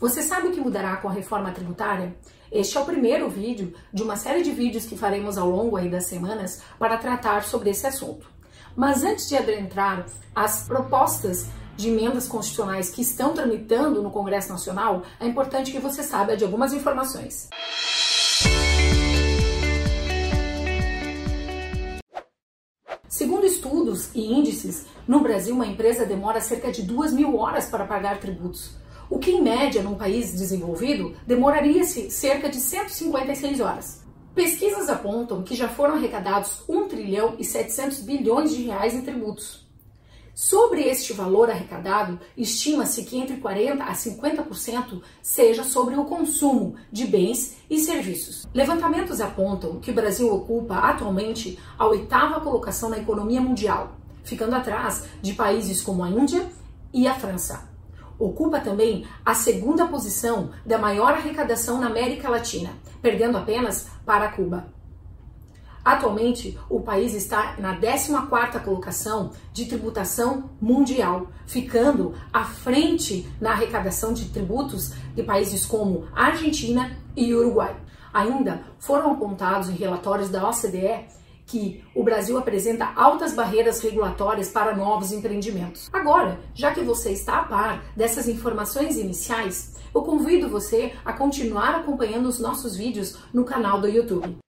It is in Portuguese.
Você sabe o que mudará com a reforma tributária? Este é o primeiro vídeo de uma série de vídeos que faremos ao longo aí das semanas para tratar sobre esse assunto. Mas antes de adentrar as propostas de emendas constitucionais que estão tramitando no Congresso Nacional, é importante que você saiba de algumas informações. Segundo estudos e índices, no Brasil uma empresa demora cerca de duas mil horas para pagar tributos, o que em média num país desenvolvido demoraria-se cerca de 156 horas. Pesquisas apontam que já foram arrecadados 1 trilhão e 700 bilhões de reais em tributos. Sobre este valor arrecadado, estima-se que entre 40% a 50% seja sobre o consumo de bens e serviços. Levantamentos apontam que o Brasil ocupa atualmente a oitava colocação na economia mundial, ficando atrás de países como a Índia e a França. Ocupa também a segunda posição da maior arrecadação na América Latina, perdendo apenas para Cuba. Atualmente, o país está na 14ª colocação de tributação mundial, ficando à frente na arrecadação de tributos de países como Argentina e Uruguai. Ainda foram apontados em relatórios da OCDE que o Brasil apresenta altas barreiras regulatórias para novos empreendimentos. Agora, já que você está a par dessas informações iniciais, eu convido você a continuar acompanhando os nossos vídeos no canal do YouTube.